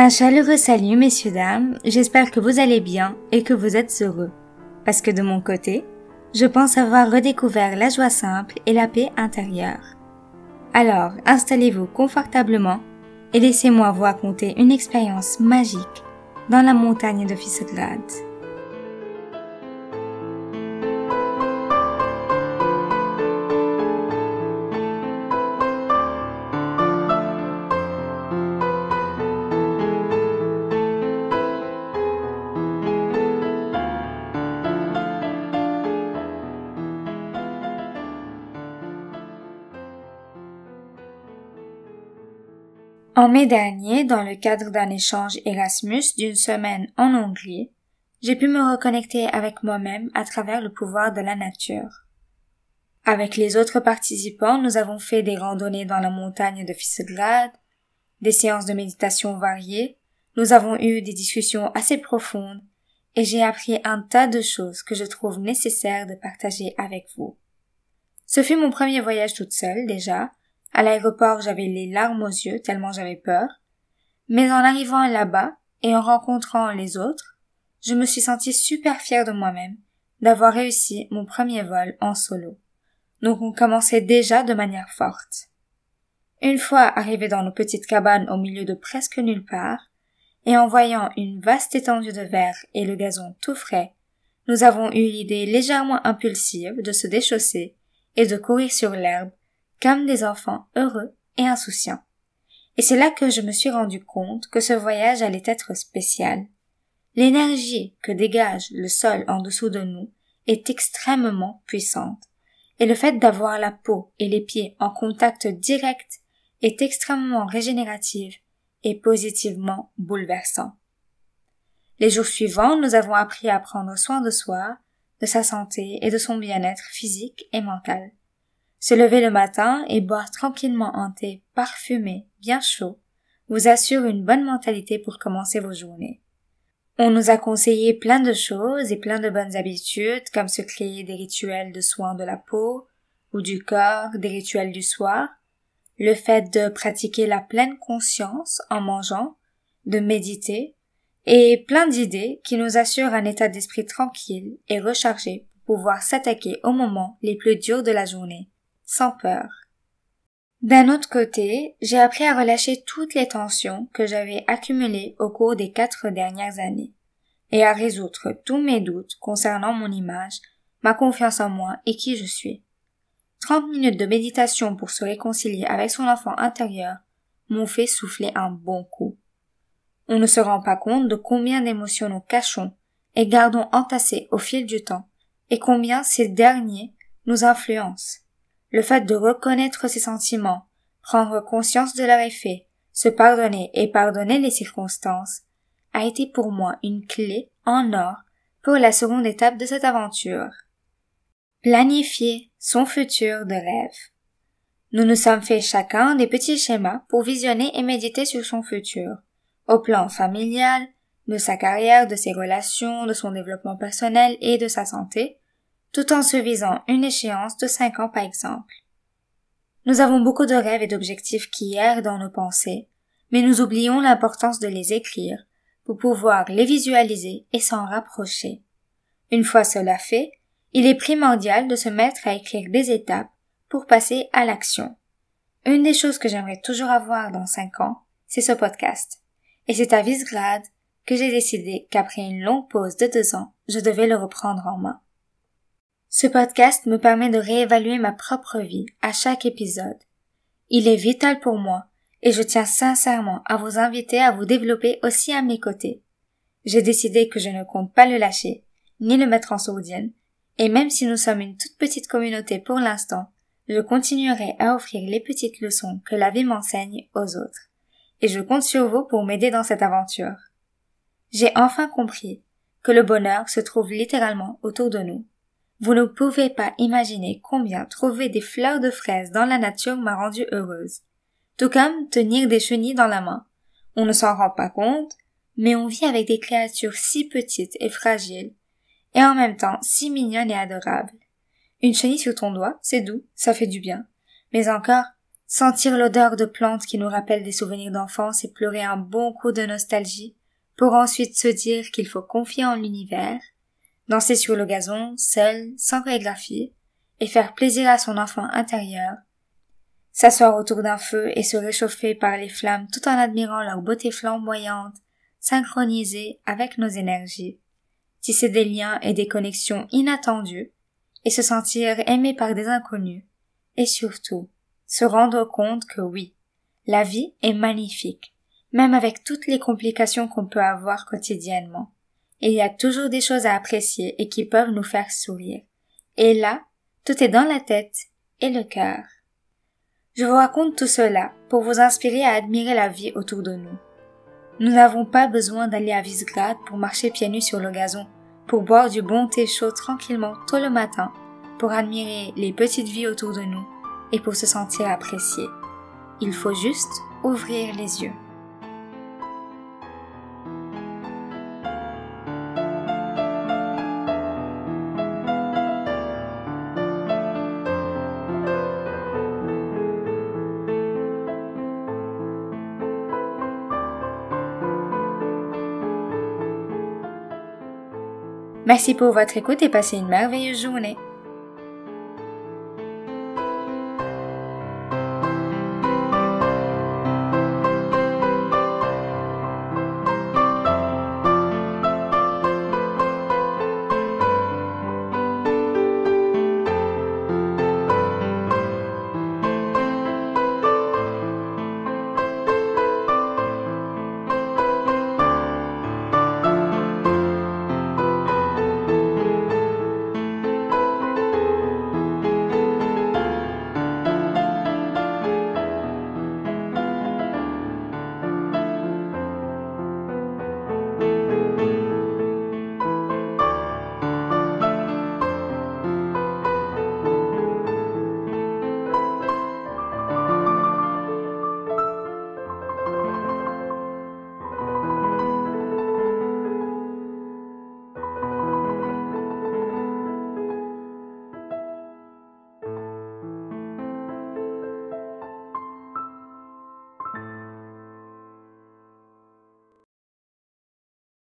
Un chaleureux salut, messieurs, dames. J'espère que vous allez bien et que vous êtes heureux. Parce que de mon côté, je pense avoir redécouvert la joie simple et la paix intérieure. Alors, installez-vous confortablement et laissez-moi vous raconter une expérience magique dans la montagne de. En mai dernier, dans le cadre d'un échange Erasmus d'une semaine en Hongrie, j'ai pu me reconnecter avec moi-même à travers le pouvoir de la nature. Avec les autres participants, nous avons fait des randonnées dans la montagne de Fissegrad, des séances de méditation variées, nous avons eu des discussions assez profondes et j'ai appris un tas de choses que je trouve nécessaire de partager avec vous. Ce fut mon premier voyage toute seule déjà, à l'aéroport, j'avais les larmes aux yeux tellement j'avais peur. Mais en arrivant là-bas et en rencontrant les autres, je me suis sentie super fière de moi-même d'avoir réussi mon premier vol en solo. Donc on commençait déjà de manière forte. Une fois arrivés dans nos petites cabanes au milieu de presque nulle part, et en voyant une vaste étendue de verre et le gazon tout frais, nous avons eu l'idée légèrement impulsive de se déchausser et de courir sur l'herbe comme des enfants heureux et insouciants. Et c'est là que je me suis rendu compte que ce voyage allait être spécial. L'énergie que dégage le sol en dessous de nous est extrêmement puissante, et le fait d'avoir la peau et les pieds en contact direct est extrêmement régénérative et positivement bouleversant. Les jours suivants, nous avons appris à prendre soin de soi, de sa santé et de son bien-être physique et mental. Se lever le matin et boire tranquillement un thé parfumé, bien chaud, vous assure une bonne mentalité pour commencer vos journées. On nous a conseillé plein de choses et plein de bonnes habitudes, comme se créer des rituels de soins de la peau ou du corps, des rituels du soir, le fait de pratiquer la pleine conscience en mangeant, de méditer, et plein d'idées qui nous assurent un état d'esprit tranquille et rechargé pour pouvoir s'attaquer aux moments les plus durs de la journée sans peur. D'un autre côté, j'ai appris à relâcher toutes les tensions que j'avais accumulées au cours des quatre dernières années, et à résoudre tous mes doutes concernant mon image, ma confiance en moi et qui je suis. Trente minutes de méditation pour se réconcilier avec son enfant intérieur m'ont fait souffler un bon coup. On ne se rend pas compte de combien d'émotions nous cachons et gardons entassées au fil du temps, et combien ces derniers nous influencent. Le fait de reconnaître ses sentiments, prendre conscience de leur effet, se pardonner et pardonner les circonstances, a été pour moi une clé en or pour la seconde étape de cette aventure. Planifier son futur de rêve. Nous nous sommes fait chacun des petits schémas pour visionner et méditer sur son futur, au plan familial, de sa carrière, de ses relations, de son développement personnel et de sa santé, tout en se visant une échéance de cinq ans par exemple. Nous avons beaucoup de rêves et d'objectifs qui errent dans nos pensées, mais nous oublions l'importance de les écrire pour pouvoir les visualiser et s'en rapprocher. Une fois cela fait, il est primordial de se mettre à écrire des étapes pour passer à l'action. Une des choses que j'aimerais toujours avoir dans cinq ans, c'est ce podcast. Et c'est à Visegrad que j'ai décidé qu'après une longue pause de deux ans, je devais le reprendre en main. Ce podcast me permet de réévaluer ma propre vie à chaque épisode. Il est vital pour moi et je tiens sincèrement à vous inviter à vous développer aussi à mes côtés. J'ai décidé que je ne compte pas le lâcher, ni le mettre en sourdienne, et même si nous sommes une toute petite communauté pour l'instant, je continuerai à offrir les petites leçons que la vie m'enseigne aux autres. Et je compte sur vous pour m'aider dans cette aventure. J'ai enfin compris que le bonheur se trouve littéralement autour de nous vous ne pouvez pas imaginer combien trouver des fleurs de fraises dans la nature m'a rendue heureuse. Tout comme tenir des chenilles dans la main. On ne s'en rend pas compte, mais on vit avec des créatures si petites et fragiles, et en même temps si mignonnes et adorables. Une chenille sur ton doigt, c'est doux, ça fait du bien. Mais encore, sentir l'odeur de plantes qui nous rappellent des souvenirs d'enfance et pleurer un bon coup de nostalgie pour ensuite se dire qu'il faut confier en l'univers, danser sur le gazon, seul, sans chorégraphie, et faire plaisir à son enfant intérieur, s'asseoir autour d'un feu et se réchauffer par les flammes tout en admirant leur beauté flamboyante, synchronisée avec nos énergies, tisser des liens et des connexions inattendues, et se sentir aimé par des inconnus, et surtout, se rendre compte que oui, la vie est magnifique, même avec toutes les complications qu'on peut avoir quotidiennement. Il y a toujours des choses à apprécier et qui peuvent nous faire sourire. Et là, tout est dans la tête et le cœur. Je vous raconte tout cela pour vous inspirer à admirer la vie autour de nous. Nous n'avons pas besoin d'aller à Visegrad pour marcher pieds nus sur le gazon, pour boire du bon thé chaud tranquillement tôt le matin, pour admirer les petites vies autour de nous et pour se sentir apprécié. Il faut juste ouvrir les yeux. Merci pour votre écoute et passez une merveilleuse journée.